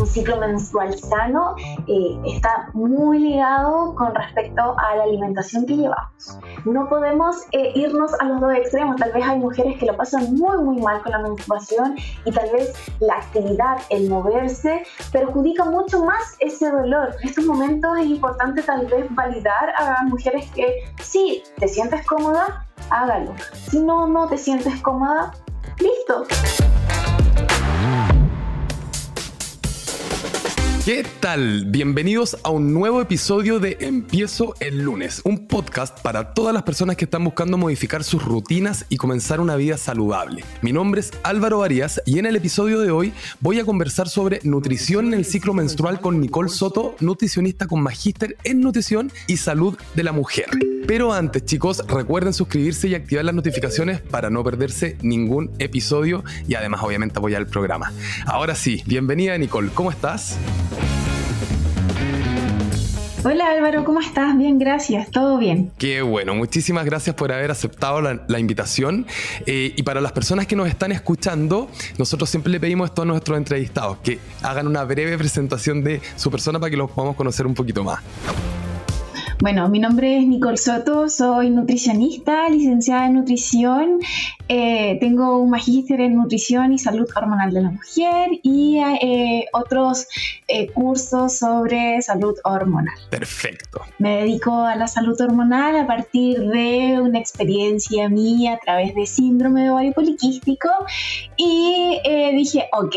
un ciclo menstrual sano eh, está muy ligado con respecto a la alimentación que llevamos. No podemos eh, irnos a los dos extremos. Tal vez hay mujeres que lo pasan muy, muy mal con la menstruación y tal vez la actividad, el moverse, perjudica mucho más ese dolor. En estos momentos es importante tal vez validar a mujeres que si te sientes cómoda, hágalo. Si no, no te sientes cómoda, listo. ¿Qué tal? Bienvenidos a un nuevo episodio de Empiezo el lunes, un podcast para todas las personas que están buscando modificar sus rutinas y comenzar una vida saludable. Mi nombre es Álvaro Arias y en el episodio de hoy voy a conversar sobre nutrición en el ciclo menstrual con Nicole Soto, nutricionista con magíster en nutrición y salud de la mujer. Pero antes, chicos, recuerden suscribirse y activar las notificaciones para no perderse ningún episodio y además, obviamente, apoyar el programa. Ahora sí, bienvenida Nicole, ¿cómo estás? Hola Álvaro, ¿cómo estás? Bien, gracias, todo bien. Qué bueno, muchísimas gracias por haber aceptado la, invitación. Eh, y para las personas que nos están escuchando, nosotros siempre le pedimos a todos nuestros entrevistados que hagan una breve presentación de su persona para que los podamos conocer un poquito más. Bueno, mi nombre es Nicole Soto, soy nutricionista, licenciada en nutrición, eh, tengo un magíster en nutrición y salud hormonal de la mujer y eh, otros eh, cursos sobre salud hormonal. Perfecto. Me dedico a la salud hormonal a partir de una experiencia mía a través de síndrome de ovario poliquístico y dije, ok,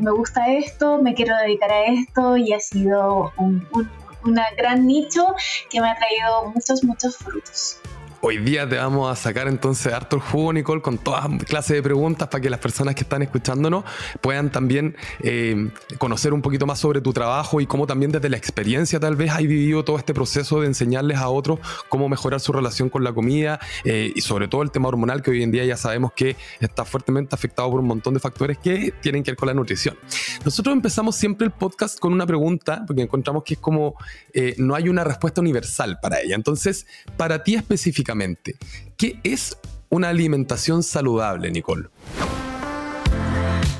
me gusta esto, me quiero dedicar a esto y ha sido un, un un gran nicho que me ha traído muchos, muchos frutos. Hoy día te vamos a sacar entonces harto el jugo, Nicole, con todas clases de preguntas para que las personas que están escuchándonos puedan también eh, conocer un poquito más sobre tu trabajo y cómo también desde la experiencia tal vez has vivido todo este proceso de enseñarles a otros cómo mejorar su relación con la comida eh, y sobre todo el tema hormonal que hoy en día ya sabemos que está fuertemente afectado por un montón de factores que tienen que ver con la nutrición. Nosotros empezamos siempre el podcast con una pregunta porque encontramos que es como eh, no hay una respuesta universal para ella. Entonces, para ti específicamente, ¿Qué es una alimentación saludable, Nicole?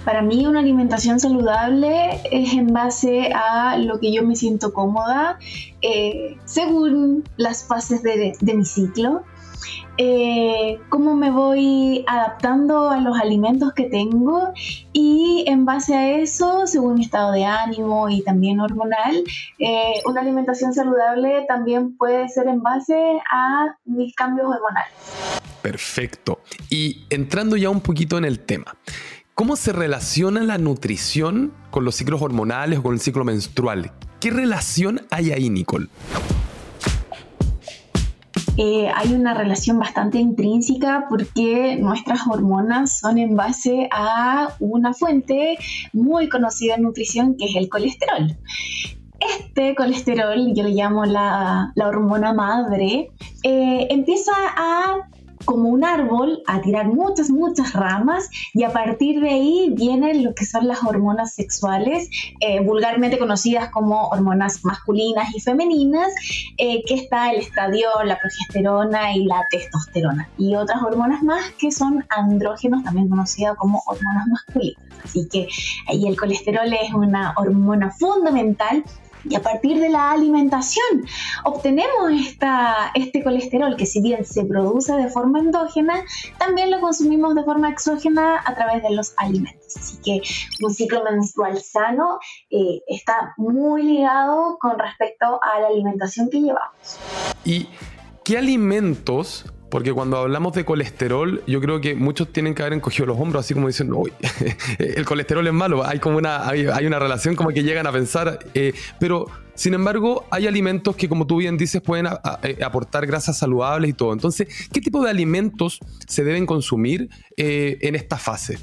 Para mí una alimentación saludable es en base a lo que yo me siento cómoda eh, según las fases de mi ciclo. Eh, cómo me voy adaptando a los alimentos que tengo y en base a eso, según mi estado de ánimo y también hormonal, eh, una alimentación saludable también puede ser en base a mis cambios hormonales. Perfecto. Y entrando ya un poquito en el tema. ¿Cómo se relaciona la nutrición con los ciclos hormonales o con el ciclo menstrual? ¿Qué relación hay ahí, Nicole? Hay una relación bastante intrínseca porque nuestras hormonas son en base a una fuente muy conocida en nutrición que es el colesterol. Este colesterol, yo le llamo la, hormona madre, eh, empieza a como un árbol a tirar muchas, muchas ramas y a partir de ahí vienen lo que son las hormonas sexuales, eh, vulgarmente conocidas como hormonas masculinas y femeninas, eh, que está el estradiol, la progesterona y la testosterona. Y otras hormonas más que son andrógenos, también conocidas como hormonas masculinas. Así que ahí el colesterol es una hormona fundamental y a partir de la alimentación obtenemos esta, este colesterol que si bien se produce de forma endógena, también lo consumimos de forma exógena a través de los alimentos. Así que un ciclo menstrual sano eh, está muy ligado con respecto a la alimentación que llevamos. ¿Y qué alimentos porque cuando hablamos de colesterol, yo creo que muchos tienen que haber encogido los hombros, así como diciendo, uy, el colesterol es malo. Hay como una, hay, una relación como que llegan a pensar, eh, pero sin embargo, hay alimentos que, como tú bien dices, pueden eh, aportar grasas saludables y todo. Entonces, ¿qué tipo de alimentos se deben consumir eh, en esta fase?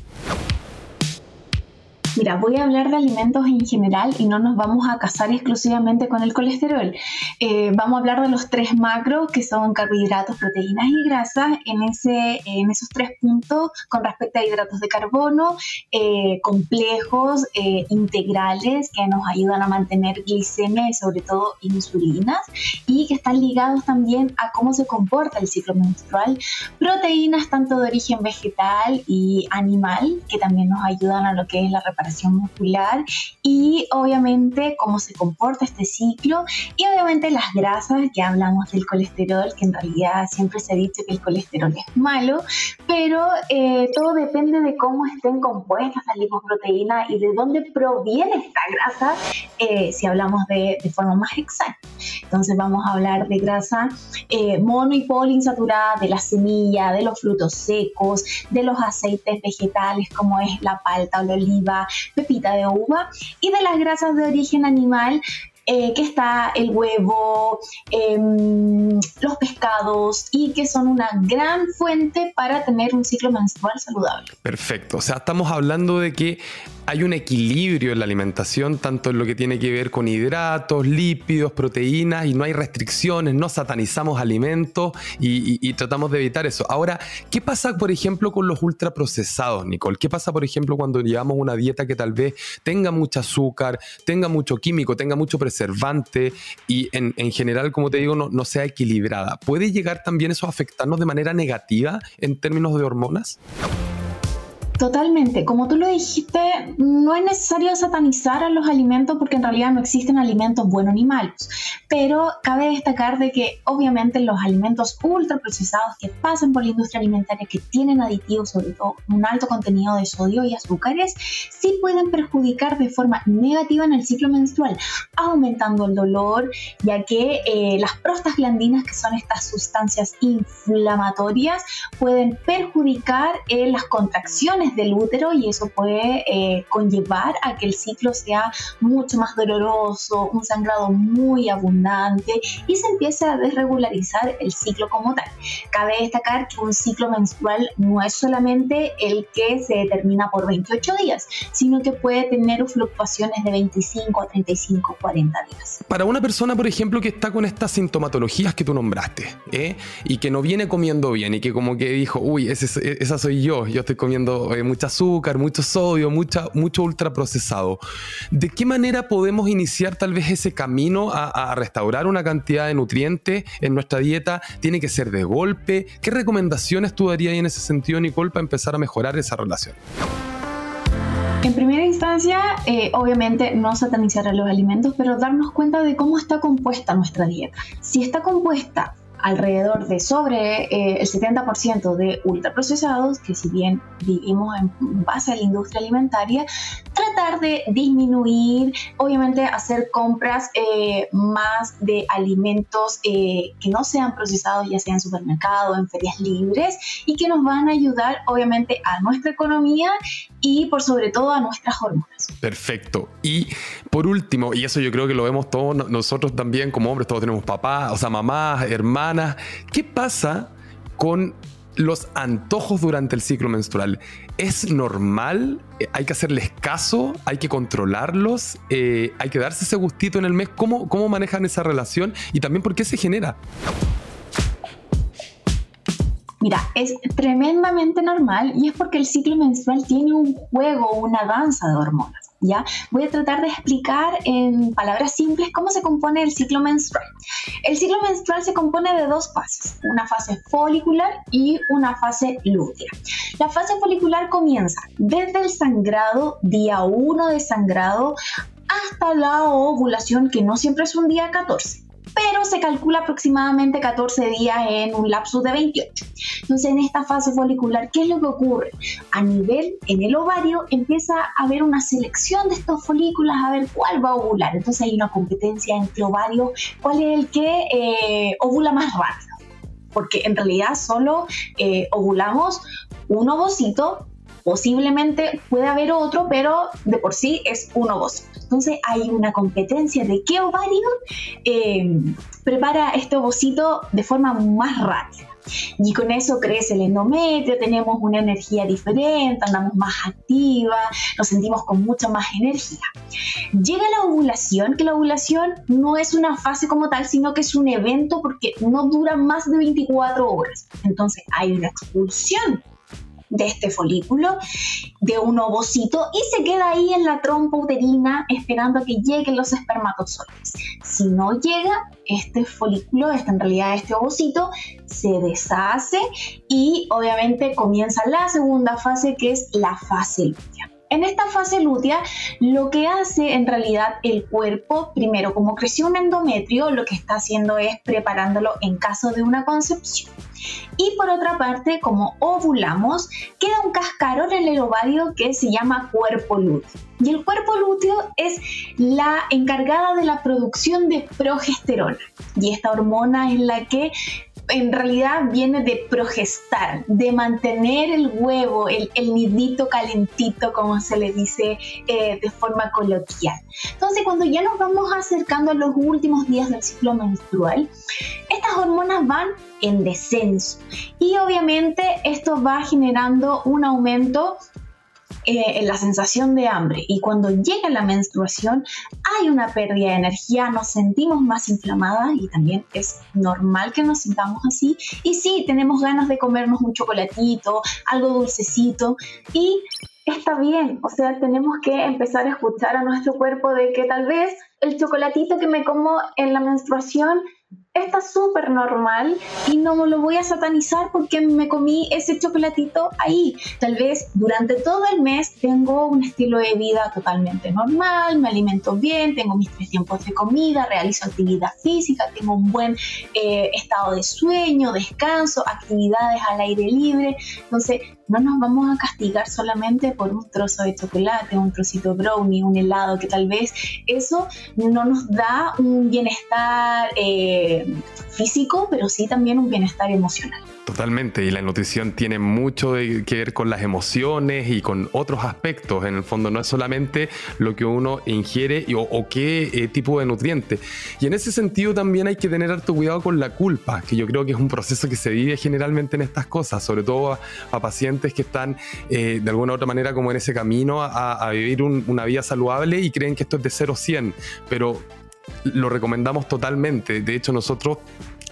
Mira, voy a hablar de alimentos en general y no nos vamos a casar exclusivamente con el colesterol. Eh, vamos a hablar de los tres macros que son carbohidratos, proteínas y grasas en, ese, en esos tres puntos con respecto a hidratos de carbono, eh, complejos, eh, integrales que nos ayudan a mantener glicemia y sobre todo insulinas y que están ligados también a cómo se comporta el ciclo menstrual, proteínas tanto de origen vegetal y animal que también nos ayudan a lo que es la reparación muscular y obviamente cómo se comporta este ciclo y obviamente las grasas, ya hablamos del colesterol, que en realidad siempre se ha dicho que el colesterol es malo, pero eh, todo depende de cómo estén compuestas las lipoproteínas y de dónde proviene esta grasa, eh, si hablamos de, de, forma más exacta. Entonces vamos a hablar de grasa eh, mono y poliinsaturada de la semilla, de los frutos secos, de los aceites vegetales como es la palta o la oliva, pepita de uva y de las grasas de origen animal eh, que está el huevo, em, los pescados y que son una gran fuente para tener un ciclo menstrual saludable. Perfecto, o sea, estamos hablando de que hay un equilibrio en la alimentación, tanto en lo que tiene que ver con hidratos, lípidos, proteínas, y no hay restricciones, no satanizamos alimentos y, tratamos de evitar eso. Ahora, ¿qué pasa, por ejemplo, con los ultraprocesados, Nicole? ¿Qué pasa, por ejemplo, cuando llevamos una dieta que tal vez tenga mucho azúcar, tenga mucho químico, tenga mucho preservante y en, general, como te digo, no, no sea equilibrada? ¿Puede llegar también eso a afectarnos de manera negativa en términos de hormonas? Totalmente. Como tú lo dijiste, no es necesario satanizar a los alimentos porque en realidad no existen alimentos buenos ni malos. Pero cabe destacar de que obviamente los alimentos ultraprocesados que pasan por la industria alimentaria, que tienen aditivos, sobre todo un alto contenido de sodio y azúcares, sí pueden perjudicar de forma negativa en el ciclo menstrual, aumentando el dolor, ya que eh, las prostaglandinas, que son estas sustancias inflamatorias, pueden perjudicar eh, las contracciones del útero y eso puede eh, conllevar a que el ciclo sea mucho más doloroso, un sangrado muy abundante y se empiece a desregularizar el ciclo como tal. Cabe destacar que un ciclo menstrual no es solamente el que se determina por 28 días, sino que puede tener fluctuaciones de 25 a 35, 40 días. Para una persona, por ejemplo, que está con estas sintomatologías que tú nombraste ¿eh? y que no viene comiendo bien y que como que dijo, uy, esa soy yo, yo estoy comiendo eh, mucho azúcar, mucho sodio, mucha, mucho ultraprocesado. ¿De qué manera podemos iniciar tal vez ese camino a, restaurar una cantidad de nutrientes en nuestra dieta? ¿Tiene que ser de golpe? ¿Qué recomendaciones tú darías en ese sentido, Nicole, para empezar a mejorar esa relación? En primera instancia, eh, obviamente no satanizar a los alimentos, pero darnos cuenta de cómo está compuesta nuestra dieta. Si está compuesta alrededor de sobre eh, el 70% de ultraprocesados, que si bien vivimos en base a la industria alimentaria, tratar de disminuir, obviamente hacer compras eh, más de alimentos eh, que no sean procesados, ya sea en supermercados, en ferias libres, y que nos van a ayudar obviamente a nuestra economía y por sobre todo a nuestras hormonas. Perfecto. Y por último, y eso yo creo que lo vemos todos nosotros también como hombres, todos tenemos papás, o sea, mamás, hermanas, ¿qué pasa con los antojos durante el ciclo menstrual. ¿Es normal? ¿Hay que hacerles caso? ¿Hay que controlarlos? Eh, ¿Hay que darse ese gustito en el mes? ¿Cómo, ¿Cómo manejan esa relación? Y también por qué se genera. Mira, es tremendamente normal y es porque el ciclo menstrual tiene un juego, una danza de hormonas. ¿ya? Voy a tratar de explicar en palabras simples cómo se compone el ciclo menstrual. El ciclo menstrual se compone de dos fases, una fase folicular y una fase lútea. La fase folicular comienza desde el sangrado, día 1 de sangrado, hasta la ovulación, que no siempre es un día 14 pero se calcula aproximadamente 14 días en un lapso de 28. Entonces, en esta fase folicular, ¿qué es lo que ocurre? A nivel, en el ovario, empieza a haber una selección de estos folículos a ver cuál va a ovular. Entonces, hay una competencia entre ovarios, cuál es el que eh, ovula más rápido. Porque en realidad solo eh, ovulamos un ovocito Posiblemente puede haber otro, pero de por sí es un ovocito. Entonces hay una competencia de qué ovario eh, prepara este ovocito de forma más rápida. Y con eso crece el endometrio, tenemos una energía diferente, andamos más activa, nos sentimos con mucha más energía. Llega la ovulación, que la ovulación no es una fase como tal, sino que es un evento porque no dura más de 24 horas. Entonces hay una expulsión de este folículo, de un ovocito, y se queda ahí en la trompa uterina esperando que lleguen los espermatozoides. Si no llega, este folículo, este, en realidad este ovocito, se deshace y obviamente comienza la segunda fase que es la fase lútea. En esta fase lútea, lo que hace en realidad el cuerpo, primero, como creció un endometrio, lo que está haciendo es preparándolo en caso de una concepción. Y por otra parte, como ovulamos, queda un cascarón en el ovario que se llama cuerpo lúteo. Y el cuerpo lúteo es la encargada de la producción de progesterona. Y esta hormona es la que en realidad viene de progestar, de mantener el huevo, el, nidito calentito, como se le dice eh, de forma coloquial. Entonces, cuando ya nos vamos acercando a los últimos días del ciclo menstrual, estas hormonas van en descenso y obviamente esto va generando un aumento eh, la sensación de hambre y cuando llega la menstruación hay una pérdida de energía, nos sentimos más inflamadas y también es normal que nos sintamos así. Y sí, tenemos ganas de comernos un chocolatito, algo dulcecito y está bien, o sea, tenemos que empezar a escuchar a nuestro cuerpo de que tal vez el chocolatito que me como en la menstruación está súper normal y no lo voy a satanizar porque me comí ese chocolatito ahí. Tal vez durante todo el mes tengo un estilo de vida totalmente normal, me alimento bien, tengo mis tres tiempos de comida, realizo actividad física, tengo un buen eh, estado de sueño, descanso, actividades al aire libre. Entonces, no nos vamos a castigar solamente por un trozo de chocolate, un trocito brownie, un helado, que tal vez eso no nos da un bienestar eh, físico, pero sí también un bienestar emocional. Totalmente, y la nutrición tiene mucho que ver con las emociones y con otros aspectos. En el fondo no es solamente lo que uno ingiere o, qué eh, tipo de nutriente. Y en ese sentido también hay que tener harto cuidado con la culpa, que yo creo que es un proceso que se vive generalmente en estas cosas, sobre todo a, pacientes que están eh, de alguna u otra manera como en ese camino a, vivir una vida saludable y creen que esto es de 0 a 100, pero lo recomendamos totalmente. De hecho, nosotros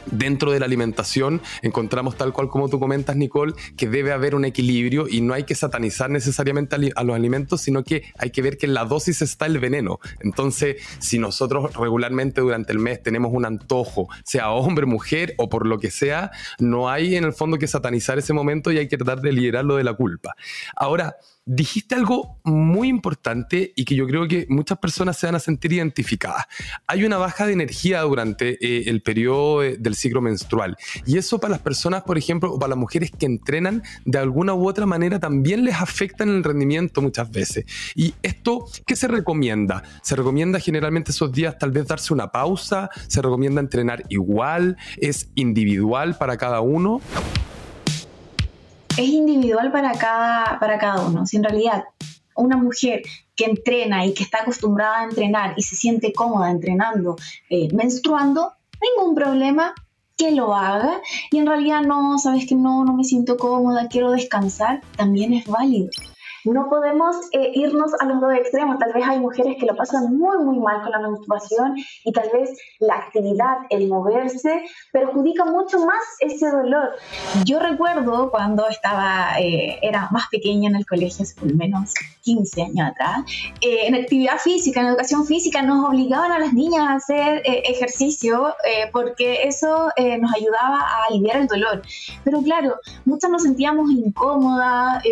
dentro de la alimentación encontramos tal cual como tú comentas, Nicole, que debe haber un equilibrio y no hay que satanizar necesariamente a los alimentos, sino que hay que ver que en la dosis está el veneno. Entonces, si nosotros regularmente durante el mes tenemos un antojo, sea hombre, mujer o por lo que sea, no hay en el fondo que satanizar ese momento y hay que tratar de liberarlo de la culpa. Ahora, dijiste algo muy importante y que yo creo que muchas personas se van a sentir identificadas. Hay una baja de energía durante eh, el periodo eh, del ciclo menstrual y eso para las personas, por ejemplo, o para las mujeres que entrenan, de alguna u otra manera también les afecta en el rendimiento muchas veces. ¿Y esto qué se recomienda? Se recomienda generalmente esos días tal vez darse una pausa, se recomienda entrenar igual, es individual para cada uno es individual para cada, para cada uno. Si en realidad una mujer que entrena y que está acostumbrada a entrenar y se siente cómoda entrenando, eh, menstruando, ningún problema que lo haga y en realidad no, sabes que no, no me siento cómoda, quiero descansar, también es válido. No podemos eh, irnos a los dos extremos. Tal vez hay mujeres que lo pasan muy, muy mal con la menstruación y tal vez la actividad, el moverse, perjudica mucho más ese dolor. Yo recuerdo cuando estaba, eh, era más pequeña en el colegio, hace por menos 15 años atrás, eh, en actividad física, en educación física, nos obligaban a las niñas a hacer ejercicio porque eso nos ayudaba a aliviar el dolor. Pero claro, muchas nos sentíamos incómodas,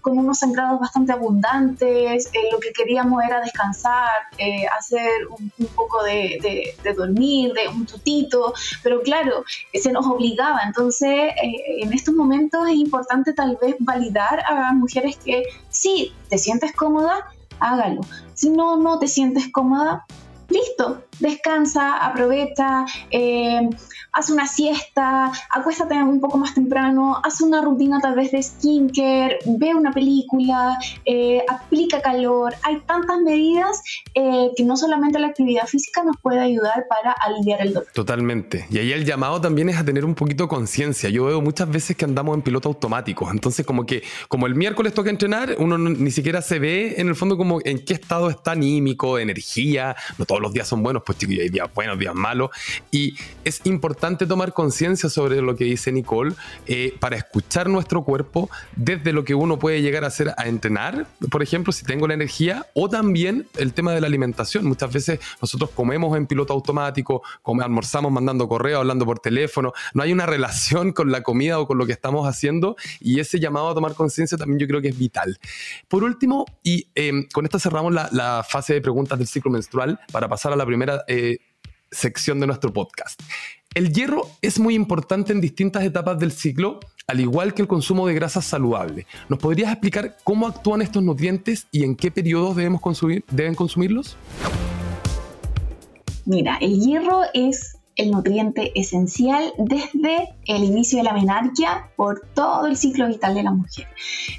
con sangrados bastante abundantes, eh, lo que queríamos era descansar, eh, hacer un, poco de, dormir, de un tutito, pero claro, se nos obligaba. Entonces, eh, en estos momentos es importante tal vez validar a mujeres que si te sientes cómoda, hágalo. Si no, no te sientes cómoda, listo, descansa, aprovecha, eh, haz una siesta, acuéstate un poco más temprano, haz una rutina tal vez de skincare, ve una película, eh, aplica calor. Hay tantas medidas eh, que no solamente la actividad física nos puede ayudar para aliviar el dolor. Totalmente. Y ahí el llamado también es a tener un poquito conciencia. Yo veo muchas veces que andamos en piloto automático. Entonces, como que como el miércoles toca entrenar, uno ni siquiera se ve en el fondo como en qué estado está anímico, energía. No todos los días son buenos pues chiquillos, hay días buenos, días malos. Y es importante tomar conciencia sobre lo que dice Nicole eh, para escuchar nuestro cuerpo desde lo que uno puede llegar a hacer a entrenar, por ejemplo, si tengo la energía, o también el tema de la alimentación. Muchas veces nosotros comemos en piloto automático, almorzamos mandando correo, hablando por teléfono, no hay una relación con la comida o con lo que estamos haciendo y ese llamado a tomar conciencia también yo creo que es vital. Por último, y em, con esto cerramos la, fase de preguntas del ciclo menstrual para pasar a la primera eh, sección de nuestro podcast. El hierro es muy importante en distintas etapas del ciclo, al igual que el consumo de grasas saludables. ¿Nos podrías explicar cómo actúan estos nutrientes y en qué periodos debemos consumir, deben consumirlos? Mira, el hierro es el nutriente esencial desde el inicio de la menarquia por todo el ciclo vital de la mujer.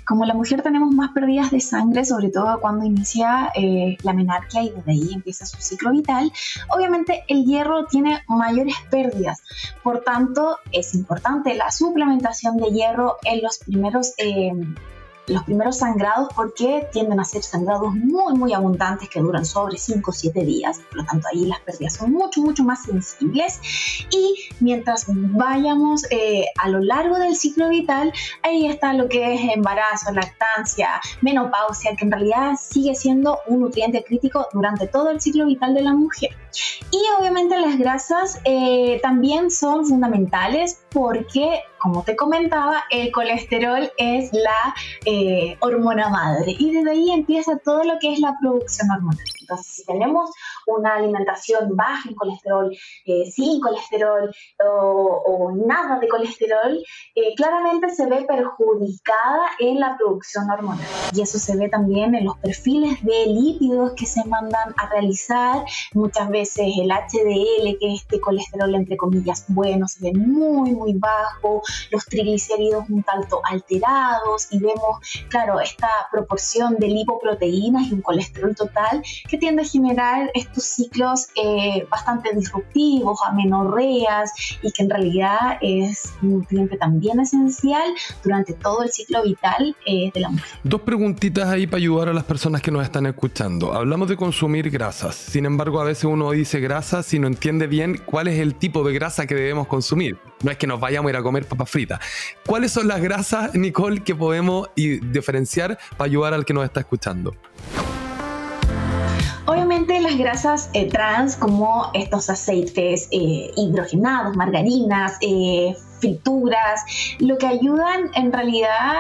Como la mujer tenemos más pérdidas de sangre, sobre todo cuando inicia eh, la menarquia y desde ahí empieza su ciclo vital, obviamente el hierro tiene mayores pérdidas. Por tanto, es importante la suplementación de hierro en los primeros... Eh, los primeros sangrados porque tienden a ser sangrados muy, muy abundantes que duran sobre 5 o 7 días. Por lo tanto, ahí las pérdidas son mucho, mucho más sensibles. Y mientras vayamos eh, a lo largo del ciclo vital, ahí está lo que es embarazo, lactancia, menopausia, que en realidad sigue siendo un nutriente crítico durante todo el ciclo vital de la mujer. Y obviamente las grasas eh, también son fundamentales porque, como te comentaba, el colesterol es la eh, hormona madre y desde ahí empieza todo lo que es la producción hormonal. Entonces, si tenemos una alimentación baja en colesterol, eh, sin colesterol o, nada de colesterol, eh, claramente se ve perjudicada en la producción hormonal. Y eso se ve también en los perfiles de lípidos que se mandan a realizar. Muchas veces el HDL, que es este colesterol entre comillas bueno, se ve muy, muy bajo, los triglicéridos un tanto alterados y vemos, claro, esta proporción de lipoproteínas y un colesterol total que tiende a generar estos ciclos eh, bastante disruptivos, amenorreas y que en realidad es un nutriente también esencial durante todo el ciclo vital eh, de la mujer. Dos preguntitas ahí para ayudar a las personas que nos están escuchando. Hablamos de consumir grasas, sin embargo a veces uno dice grasas y no entiende bien cuál es el tipo de grasa que debemos consumir. No es que nos vayamos a ir a comer papas fritas. ¿Cuáles son las grasas, Nicole, que podemos diferenciar para ayudar al que nos está escuchando? Obviamente las grasas eh, trans como estos aceites eh, hidrogenados, margarinas, eh, frituras, lo que ayudan en realidad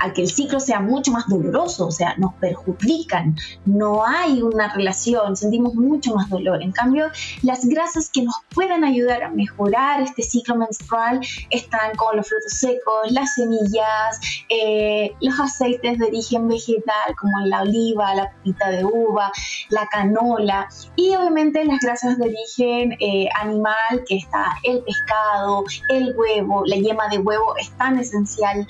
a que el ciclo sea mucho más doloroso, o sea, nos perjudican, no hay una relación, sentimos mucho más dolor. En cambio, las grasas que nos pueden ayudar a mejorar este ciclo menstrual están con los frutos secos, las semillas, eh, los aceites de origen vegetal como la oliva, la pepita de uva, la canola y obviamente las grasas de origen eh, animal que está el pescado, el huevo, la yema de huevo es tan esencial.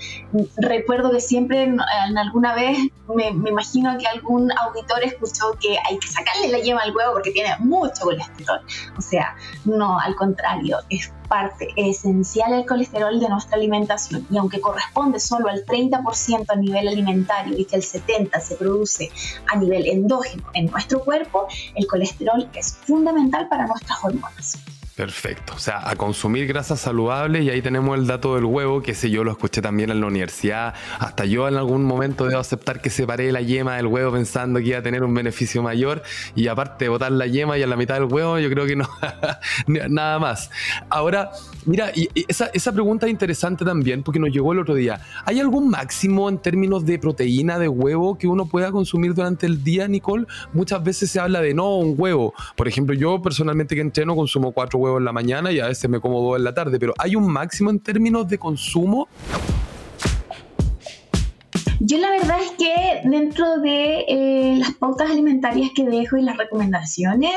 Recuerdo que siempre en, alguna vez me, imagino que algún auditor escuchó que hay que sacarle la yema al huevo porque tiene mucho colesterol. O sea, no, al contrario, es parte esencial el colesterol de nuestra alimentación y aunque corresponde solo al 30% a nivel alimentario y que el 70% se produce a nivel endógeno en nuestro cuerpo, el colesterol es fundamental para nuestras hormonas. Perfecto. O sea, a consumir grasas saludables y ahí tenemos el dato del huevo, que sé yo lo escuché también en la universidad. Hasta yo en algún momento debo aceptar que separé la yema del huevo pensando que iba a tener un beneficio mayor y aparte botar la yema y a la mitad del huevo, yo creo que no, nada más. Ahora, mira, y esa, esa pregunta es interesante también porque nos llegó el otro día. ¿Hay algún máximo en términos de proteína de huevo que uno pueda consumir durante el día, Nicole? Muchas veces se habla de no, un huevo. Por ejemplo, yo personalmente que entreno consumo cuatro huevos en la mañana y a veces me como dos en la tarde, pero ¿hay un máximo en términos de consumo? Yo la verdad es que dentro de eh, las pautas alimentarias que dejo y las recomendaciones,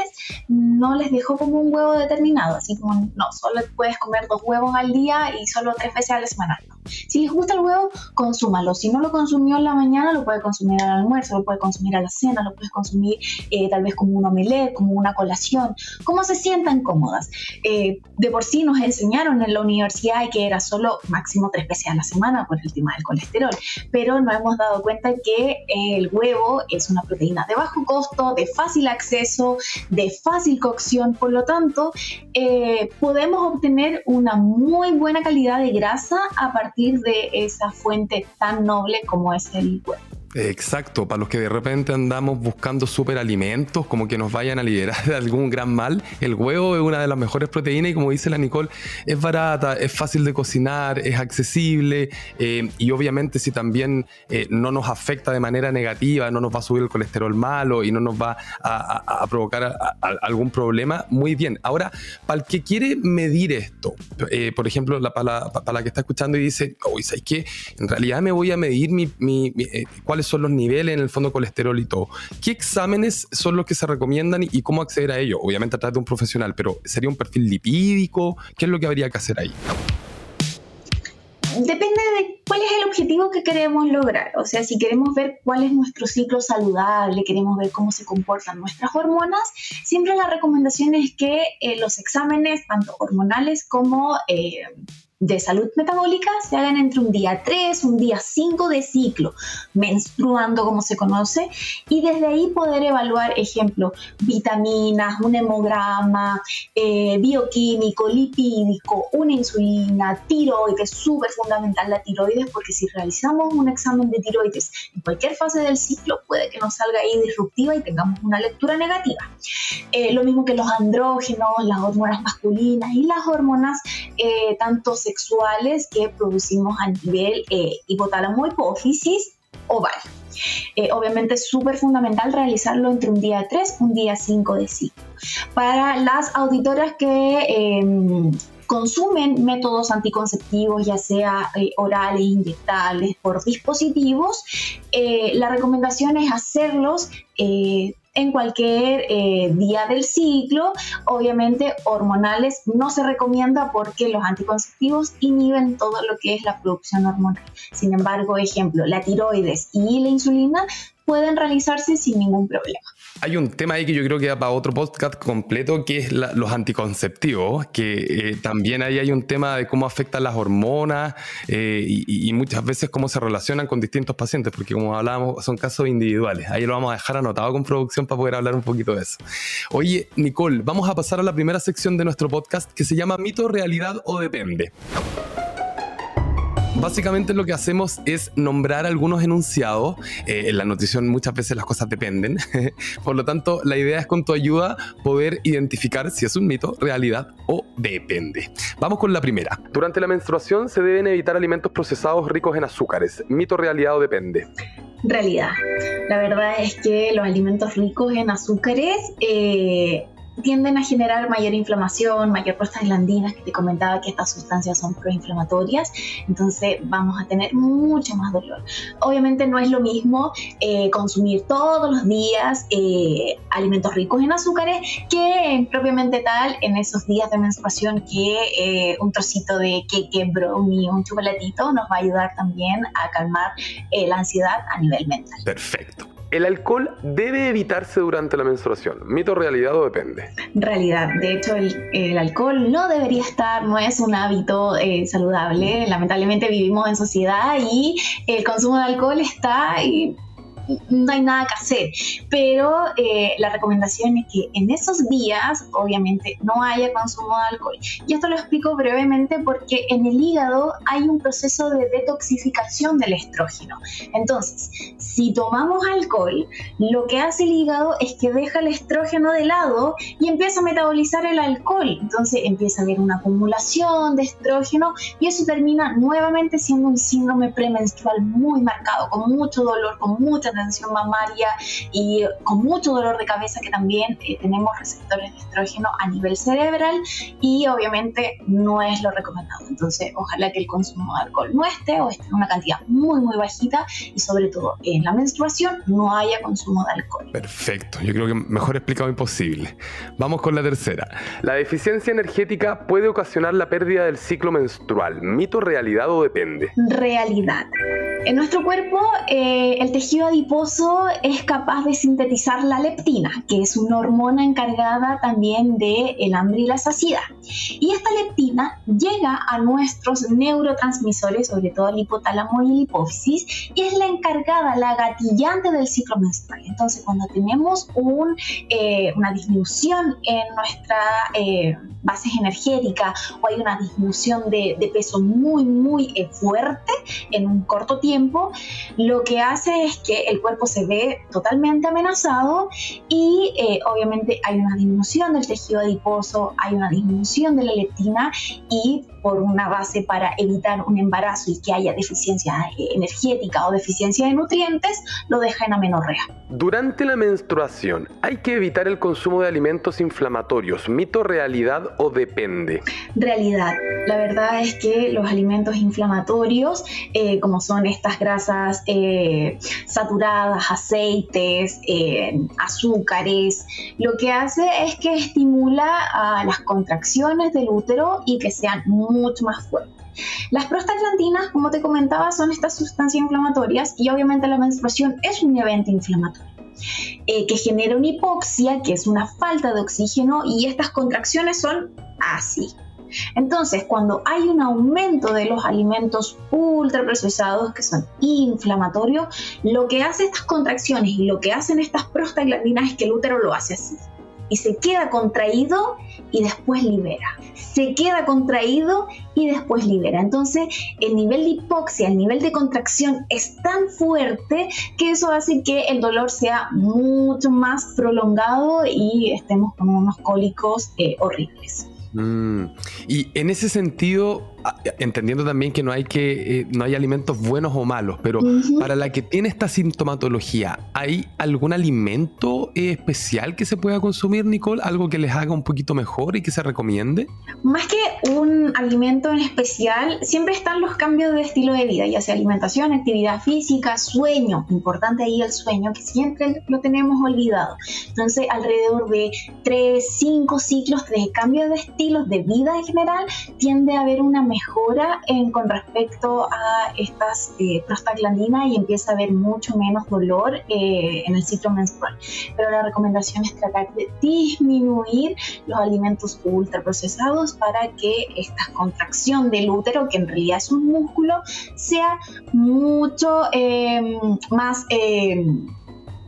no les dejo como un huevo determinado, así como no, solo puedes comer dos huevos al día y solo tres veces a la semana. Si les gusta el huevo, consúmalo. Si no lo consumió en la mañana, lo puede consumir al almuerzo, lo puede consumir a la cena, lo puede consumir eh, tal vez como un omelette, como una colación, como se sientan cómodas. Eh, de por sí nos enseñaron en la universidad que era solo máximo tres veces a la semana por el tema del colesterol, pero nos hemos dado cuenta que el huevo es una proteína de bajo costo, de fácil acceso, de fácil cocción, por lo tanto, eh, podemos obtener una muy buena calidad de grasa a partir de esa fuente tan noble como es el huevo. Exacto, para los que de repente andamos buscando superalimentos, como que nos vayan a liberar de algún gran mal, el huevo es una de las mejores proteínas y como dice la Nicole, es barata, es fácil de cocinar, es accesible eh, y obviamente si también eh, no nos afecta de manera negativa, no nos va a subir el colesterol malo y no nos va a, provocar algún problema, muy bien. Ahora, para el que quiere medir esto, eh, por ejemplo, la, para, la, que está escuchando y dice, oye, ¿sabes qué? En realidad me voy a medir mi, mi, cuál son los niveles en el fondo colesterol y todo. ¿Qué exámenes son los que se recomiendan y cómo acceder a ellos? Obviamente a través de un profesional, pero ¿sería un perfil lipídico? ¿Qué es lo que habría que hacer ahí? Depende de cuál es el objetivo que queremos lograr. O sea, si queremos ver cuál es nuestro ciclo saludable, queremos ver cómo se comportan nuestras hormonas, siempre la recomendación es que eh, los exámenes, tanto hormonales como eh, de salud metabólica se hagan entre un día 3, un día 5 de ciclo, menstruando como se conoce, y desde ahí poder evaluar, ejemplo, vitaminas, un hemograma, eh, bioquímico, lipídico, una insulina, tiroides, súper fundamental la tiroides, porque si realizamos un examen de tiroides en cualquier fase del ciclo, puede que nos salga ahí disruptiva y tengamos una lectura negativa. Eh, lo mismo que los andrógenos, las hormonas masculinas y las hormonas eh, tanto sexuales que producimos a nivel eh, hipotálamo hipófisis oval. Eh, obviamente es súper fundamental realizarlo entre un día 3 un día 5 de ciclo. Para las auditoras que em, consumen métodos anticonceptivos, ya sea eh, orales, inyectables, por dispositivos, la recomendación es hacerlos en cualquier eh, día del ciclo. Obviamente hormonales no se recomienda porque los anticonceptivos inhiben todo lo que es la producción hormonal. Sin embargo, ejemplo, la tiroides y la insulina pueden realizarse sin ningún problema. Hay un tema ahí que yo creo que da para otro podcast completo, que es los anticonceptivos, que eh, también ahí hay un tema de cómo afectan las hormonas eh, y, muchas veces cómo se relacionan con distintos pacientes, porque como hablábamos, son casos individuales. Ahí lo vamos a dejar anotado con producción para poder hablar un poquito de eso. Oye, Nicole, vamos a pasar a la primera sección de nuestro podcast que se llama Mito, Realidad o Depende. Básicamente lo que hacemos es nombrar algunos enunciados. Eh, en la nutrición muchas veces las cosas dependen. Por lo tanto, la idea es con tu ayuda poder identificar si es un mito, realidad o depende. Vamos con la primera. Durante la menstruación se deben evitar alimentos procesados ricos en azúcares. Mito, realidad o depende realidad. La verdad es que los alimentos ricos en azúcares eh, tienden a generar mayor inflamación, mayor prostaglandinas, que te comentaba que estas sustancias son proinflamatorias, entonces vamos a tener mucho más dolor. Obviamente no es lo mismo eh, consumir todos los días eh, alimentos ricos en azúcares que propiamente tal en esos días de menstruación que eh, un trocito de queque, brownie, un chocolatito nos va a ayudar también a calmar la ansiedad a nivel mental. Perfecto. ¿El alcohol debe evitarse durante la menstruación? ¿Mito, realidad o depende? Realidad. De hecho, el, alcohol no debería estar, no es un hábito eh, saludable. Lamentablemente vivimos en sociedad y el consumo de alcohol está no hay nada que hacer. Pero eh, la recomendación es que en esos días, obviamente, no haya consumo de alcohol. Y esto lo explico brevemente porque en el hígado hay un proceso de detoxificación del estrógeno. Entonces, si tomamos alcohol, lo que hace el hígado es que deja el estrógeno de lado y empieza a metabolizar el alcohol. Entonces empieza a haber una acumulación de estrógeno y eso termina nuevamente siendo un síndrome premenstrual muy marcado, con mucho dolor, con mucha tensión mamaria y con mucho dolor de cabeza que también eh, tenemos receptores de estrógeno a nivel cerebral y obviamente no es lo recomendado. Entonces, ojalá que el consumo de alcohol no esté o esté en una cantidad muy, muy bajita y sobre todo en la menstruación no haya consumo de alcohol. Perfecto, yo creo que mejor explicado imposible. Vamos con la tercera. La deficiencia energética puede ocasionar la pérdida del ciclo menstrual. ¿Mito, realidad o depende? Realidad. En nuestro cuerpo, eh, el tejido adiposo es capaz de sintetizar la leptina, que es una hormona encargada también del el hambre y la saciedad. Y esta leptina llega a nuestros neurotransmisores, sobre todo el hipotálamo y el hipófisis, y es la encargada, la gatillante del ciclo menstrual. Entonces, cuando tenemos eh, una disminución en nuestra eh, base energética o hay una disminución de, de peso muy, muy fuerte en un corto tiempo, lo que hace es que el cuerpo se ve totalmente amenazado y eh, obviamente hay una disminución del tejido adiposo, hay una disminución de la leptina y por una base para evitar un embarazo y que haya deficiencia eh, energética o deficiencia de nutrientes, lo deja en amenorrea. Durante la menstruación, ¿hay que evitar el consumo de alimentos inflamatorios? ¿Mito, realidad o depende? Realidad. La verdad es que los alimentos inflamatorios, eh, como son estas grasas eh, saturadas, aceites, azúcares, lo que hace es que estimula a las contracciones del útero y que sean mucho más fuerte. Las prostaglandinas, como te comentaba, son estas sustancias inflamatorias y obviamente la menstruación es un evento inflamatorio. Eh, que genera una hipoxia, que es una falta de oxígeno, y estas contracciones son así. Entonces, cuando hay un aumento de los alimentos ultraprocesados que son inflamatorios, lo que hace estas contracciones y lo que hacen estas prostaglandinas es que el útero lo hace así y se queda contraído y después libera. Se queda contraído y después libera. Entonces, el nivel de hipoxia, el nivel de contracción es tan fuerte que eso hace que el dolor sea mucho más prolongado y estemos con unos cólicos eh, horribles. Mm. Y en ese sentido, entendiendo también que no hay que eh, no hay alimentos buenos o malos, pero para la que tiene esta sintomatología, ¿hay algún alimento eh, especial que se pueda consumir, Nicole? ¿Algo que les haga un poquito mejor y que se recomiende? Más que un alimento en especial, siempre están los cambios de estilo de vida, ya sea alimentación, actividad física, sueño, importante ahí el sueño, que siempre lo tenemos olvidado. Entonces, alrededor de 3, 5 ciclos de cambio de estilos de vida en general, tiende a haber una mejora en, con respecto a estas eh, prostaglandinas y empieza a haber mucho menos dolor eh, en el ciclo menstrual. Pero la recomendación es tratar de disminuir los alimentos ultraprocesados para que esta contracción del útero, que en realidad es un músculo, sea mucho eh, más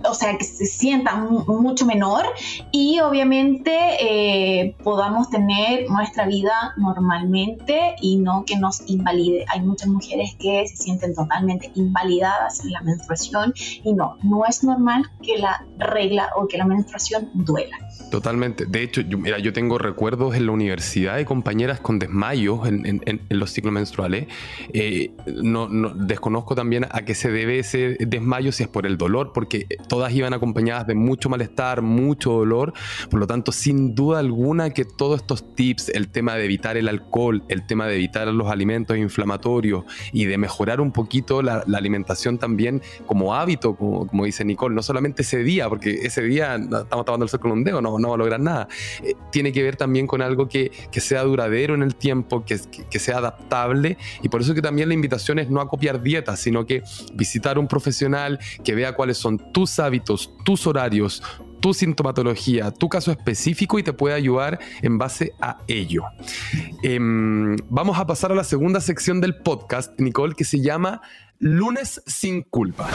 o sea, que se sienta mucho menor y obviamente eh, podamos tener nuestra vida normalmente y no que nos invalide. Hay muchas mujeres que se sienten totalmente invalidadas en la menstruación y no, no es normal que la regla o que la menstruación duela. Totalmente. De hecho, yo, mira, yo tengo recuerdos en la universidad de compañeras con desmayos en, los ciclos menstruales. Eh, no, desconozco también a qué se debe ese desmayo, si es por el dolor, porque todas iban acompañadas de mucho malestar, mucho dolor. Por lo tanto, sin duda alguna que todos estos tips, el tema de evitar el alcohol, el tema de evitar los alimentos inflamatorios y de mejorar un poquito la, alimentación también como hábito, como, dice Nicole, no solamente ese día, porque ese día estamos tomando el sol con un dedo, no no, va a lograr nada. Eh, tiene que ver también con algo que, sea duradero en el tiempo, que, que, sea adaptable y por eso que también la invitación es no a copiar dietas, sino que visitar un profesional que vea cuáles son tus hábitos, tus horarios, tu sintomatología, tu caso específico y te puede ayudar en base a ello. Em, vamos a pasar a la segunda sección del podcast, Nicole, que se llama Lunes sin culpa.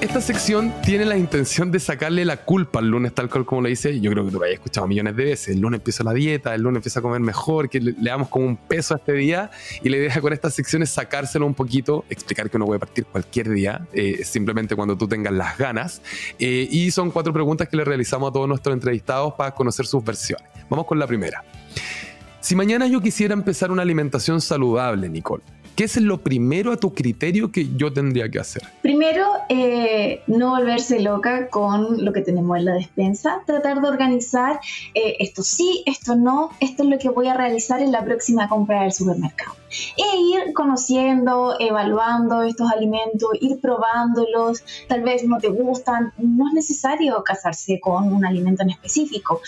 Esta sección tiene la intención de sacarle la culpa al lunes, tal cual como lo dice. Yo creo que tú lo hayas escuchado millones de veces. El lunes empieza la dieta, el lunes empieza a comer mejor, que le, damos como un peso a este día. Y la idea con esta sección es sacárselo un poquito, explicar que uno puede partir cualquier día, eh, simplemente cuando tú tengas las ganas. Eh, y son cuatro preguntas que le realizamos a todos nuestros entrevistados para conocer sus versiones. Vamos con la primera. Si mañana yo quisiera empezar una alimentación saludable, Nicole, ¿qué es lo primero a tu criterio que yo tendría que hacer? Primero, eh, no volverse loca con lo que tenemos en la despensa, tratar de organizar eh, esto sí, esto no, esto es lo que voy a realizar en la próxima compra del supermercado. E ir conociendo, evaluando estos alimentos, ir probándolos, tal vez no te gustan, no es necesario casarse con un alimento en específico.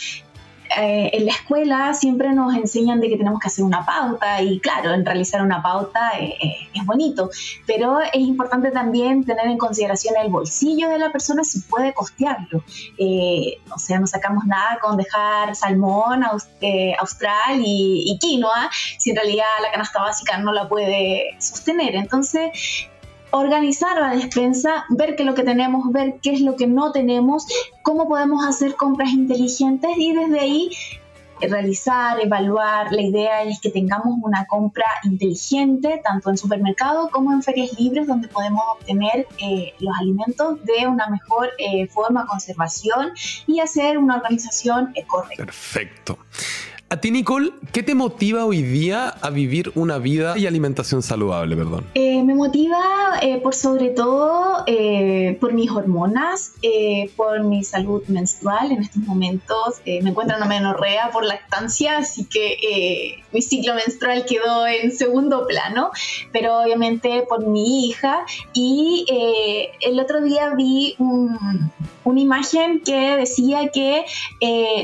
Eh, en la escuela siempre nos enseñan de que tenemos que hacer una pauta y claro, en realizar una pauta eh, eh, es bonito, pero es importante también tener en consideración el bolsillo de la persona si puede costearlo. o sea, no sacamos nada con dejar salmón austral y quinoa si en realidad la canasta básica no la puede sostener. Entonces, organizar la despensa, ver qué es lo que tenemos, ver qué es lo que no tenemos, cómo podemos hacer compras inteligentes y desde ahí realizar, evaluar. La idea es que tengamos una compra inteligente, tanto en supermercado como en ferias libres, donde podemos obtener eh, los alimentos de una mejor eh, forma, conservación y hacer una organización correcta. Perfecto. A ti, Nicole, ¿qué te motiva hoy día a vivir una vida y alimentación saludable, perdón? Eh, me motiva eh, por sobre todo eh, por mis hormonas, por mi salud menstrual. En estos momentos me encuentro en una menorrea por lactancia, así que mi ciclo menstrual quedó en segundo plano, pero obviamente por mi hija. Y el otro día vi una imagen que decía que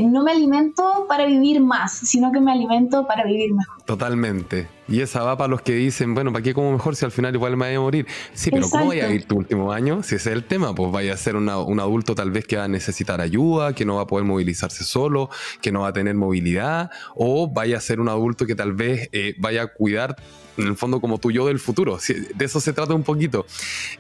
no me alimento para vivir más sino que me alimento para vivir mejor. Totalmente. Y esa va para los que dicen, bueno, ¿para qué como mejor si al final igual me voy a morir? Sí, pero ¿cómo voy a vivir tu último año? Si ese es el tema, pues vaya a ser un adulto tal vez que va a necesitar ayuda, que no va a poder movilizarse solo, que no va a tener movilidad, o vaya a ser un adulto que tal vez eh, vaya a cuidar en el fondo como tu yo del futuro. De eso se trata un poquito.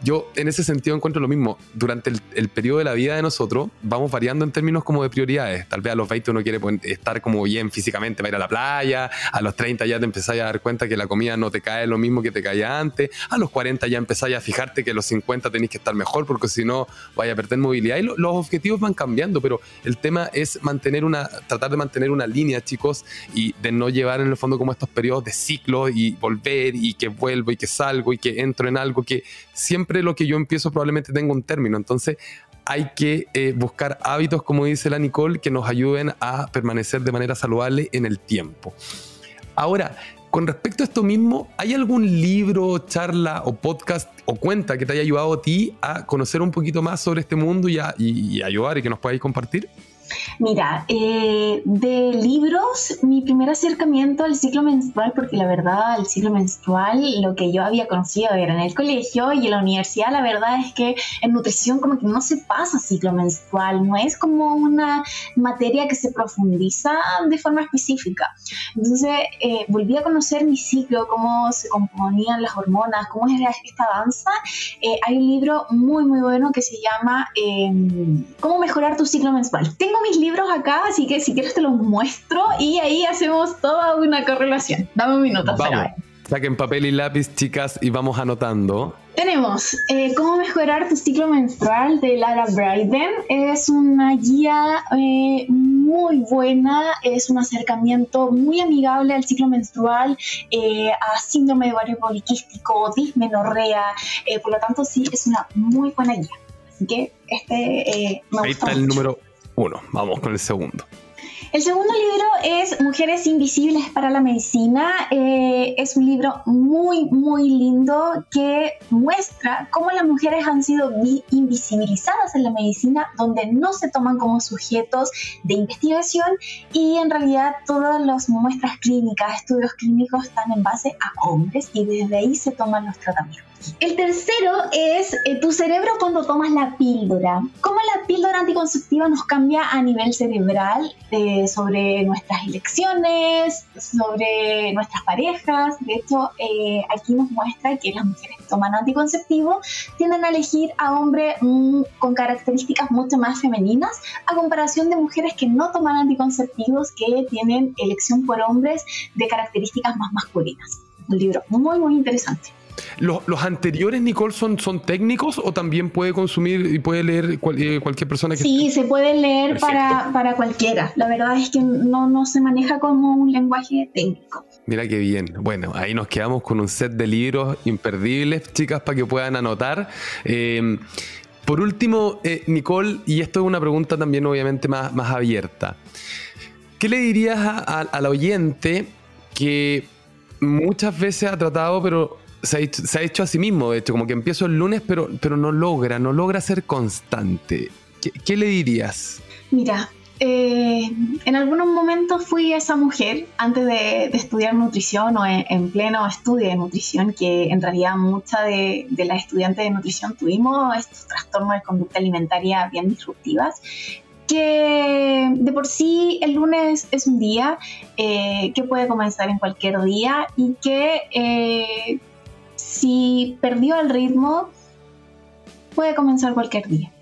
Yo en ese sentido encuentro lo mismo. Durante el, periodo de la vida de nosotros vamos variando en términos como de prioridades. Tal vez a los 20 uno quiere estar como bien físicamente, va a ir a la playa, a los 30 ya te empezáis a dar cuenta que la comida no te cae lo mismo que te caía antes, a los 40 ya empezáis a fijarte que a los 50 tenéis que estar mejor porque si no vaya a perder movilidad. Y los objetivos van cambiando, pero el tema es mantener una, tratar de mantener una línea, chicos, y de no llevar en el fondo como estos periodos de ciclo y volver y que vuelvo y que salgo y que entro en algo que siempre lo que yo empiezo probablemente tengo un término. Entonces hay que eh, buscar hábitos, como dice la Nicole, que nos ayuden a permanecer de manera saludable en el tiempo. Ahora, con respecto a esto mismo, ¿hay algún libro, charla o podcast o cuenta que te haya ayudado a ti a conocer un poquito más sobre este mundo y, y ayudar y que nos podáis compartir? Mira, eh, de libros, mi primer acercamiento al ciclo menstrual, porque la verdad, el ciclo menstrual, lo que yo había conocido era en el colegio y en la universidad, la verdad es que en nutrición como que no se pasa ciclo menstrual, no es como una materia que se profundiza de forma específica. Entonces, eh, volví a conocer mi ciclo, cómo se componían las hormonas, cómo era esta danza. Eh, hay un libro muy, muy bueno que se llama Cómo mejorar tu ciclo menstrual. Tengo mis libros acá, así que si quieres te los muestro y ahí hacemos toda una correlación. Dame un minuto. Vamos. Saquen papel y lápiz, chicas, y vamos anotando. Tenemos eh, Cómo mejorar tu ciclo menstrual de Lara Bryden. Es una guía eh, muy buena, es un acercamiento muy amigable al ciclo menstrual, eh, a síndrome de ovario poliquístico, dismenorrea. por lo tanto, sí, es una muy buena guía. Así que este me Ahí está el número uno. Vamos con el segundo. El segundo libro es Mujeres Invisibles para la Medicina. Eh, es un libro muy, muy lindo que muestra cómo las mujeres han sido invisibilizadas en la medicina, donde no se toman como sujetos de investigación y en realidad todas las muestras clínicas, estudios clínicos están en base a hombres y desde ahí se toman los tratamientos. El tercero es eh, tu cerebro cuando tomas la píldora. Cómo la píldora anticonceptiva nos cambia a nivel cerebral eh, sobre nuestras elecciones, sobre nuestras parejas. De hecho, eh, aquí nos muestra que las mujeres que toman anticonceptivo tienden a elegir a hombres mm, con características mucho más femeninas a comparación de mujeres que no toman anticonceptivos que tienen elección por hombres de características más masculinas. Un libro muy, muy interesante. ¿Los, anteriores, Nicole, son, son técnicos o también puede consumir y puede leer eh, cualquier persona que Sí, se puede leer para, para, cualquiera. La verdad es que no, no se maneja como un lenguaje técnico. Mira qué bien. Bueno, ahí nos quedamos con un set de libros imperdibles, chicas, para que puedan anotar. Eh, por último, eh, Nicole, y esto es una pregunta también obviamente más, más abierta. ¿Qué le dirías al oyente que muchas veces ha tratado, pero se ha, hecho, a sí mismo, de hecho, como que empiezo el lunes, pero, pero no logra, no logra ser constante. ¿Qué, le dirías? Mira, eh, en algunos momentos fui esa mujer antes de, estudiar nutrición o en, pleno estudio de nutrición, que en realidad muchas de, de, las estudiantes de nutrición tuvimos estos trastornos de conducta alimentaria bien disruptivas que de por sí el lunes es un día eh, que puede comenzar en cualquier día y que eh, si perdió el ritmo puede comenzar cualquier día.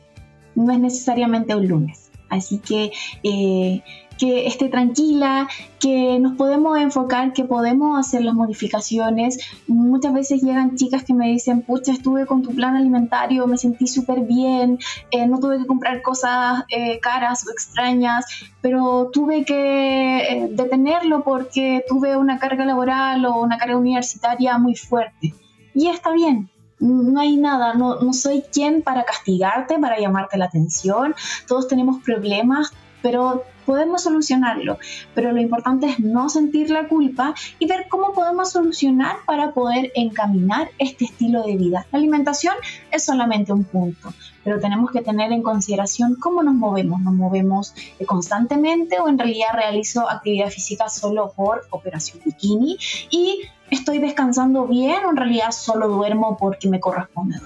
No es necesariamente un lunes. Así que eh, que esté tranquila, que nos podemos enfocar, que podemos hacer las modificaciones. Muchas veces llegan chicas que me dicen, pucha, estuve con tu plan alimentario, me sentí súper bien, eh, no tuve que comprar cosas eh, caras o extrañas, pero tuve que detenerlo porque tuve una carga laboral o una carga universitaria muy fuerte. Y está bien, no hay nada, no, no, soy quien para castigarte, para llamarte la atención. Todos tenemos problemas, pero podemos solucionarlo, pero lo importante es no sentir la culpa y ver cómo podemos solucionar para poder encaminar este estilo de vida. La alimentación es solamente un punto, pero tenemos que tener en consideración cómo nos movemos. ¿Nos movemos constantemente o en realidad realizo actividad física solo por operación bikini? Y estoy descansando bien o en realidad solo duermo porque me corresponde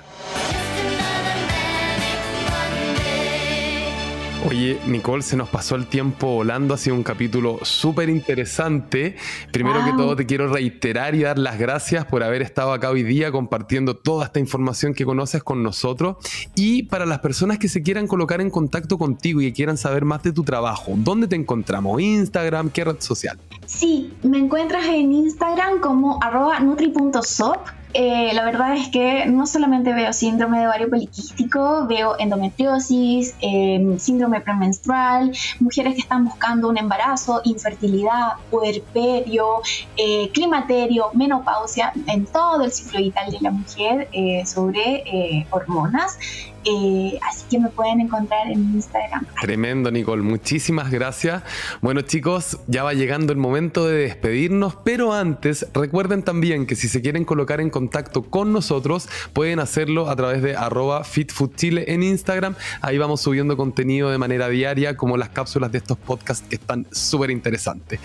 Oye, Nicole, se nos pasó el tiempo volando, ha sido un capítulo súper interesante. Primero que todo, te quiero reiterar y dar las gracias por haber estado acá hoy día compartiendo toda esta información que conoces con nosotros. Y para las personas que se quieran colocar en contacto contigo y quieran saber más de tu trabajo, ¿dónde te encontramos? ¿Instagram? ¿Qué red social? Sí, me encuentras en Instagram como arroba nutri.sop eh, la verdad es que no solamente veo síndrome de ovario poliquístico, veo endometriosis, em, síndrome premenstrual, mujeres que están buscando un embarazo, infertilidad, puerperio, eh, climaterio, menopausia, en todo el ciclo vital de la mujer eh, sobre hormonas. Eh, así que me pueden encontrar en Instagram. Tremendo, Nicole. Muchísimas gracias. Bueno, chicos, ya va llegando el momento de despedirnos, pero antes recuerden también que si se quieren colocar en contacto con nosotros, pueden hacerlo a través de arroba fitfoodchile en Instagram. Ahí vamos subiendo contenido de manera diaria, como las cápsulas de estos podcasts que están súper interesantes.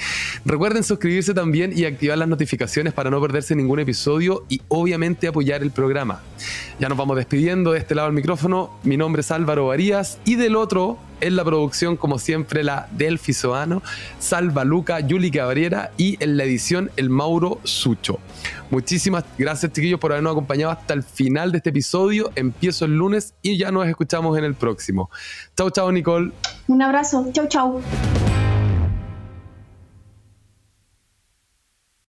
Recuerden suscribirse también y activar las notificaciones para no perderse ningún episodio y obviamente apoyar el programa. Ya nos vamos despidiendo de este lado del mi nombre es Álvaro Varías y del otro en la producción, como siempre, la Delfi Soano, Salva Luca, Yuli Cabrera y en la edición el Mauro Sucho. Muchísimas gracias, chiquillos, por habernos acompañado hasta el final de este episodio. Empiezo el lunes y ya nos escuchamos en el próximo. Chau, chau, Nicole. Un abrazo. Chau, chau.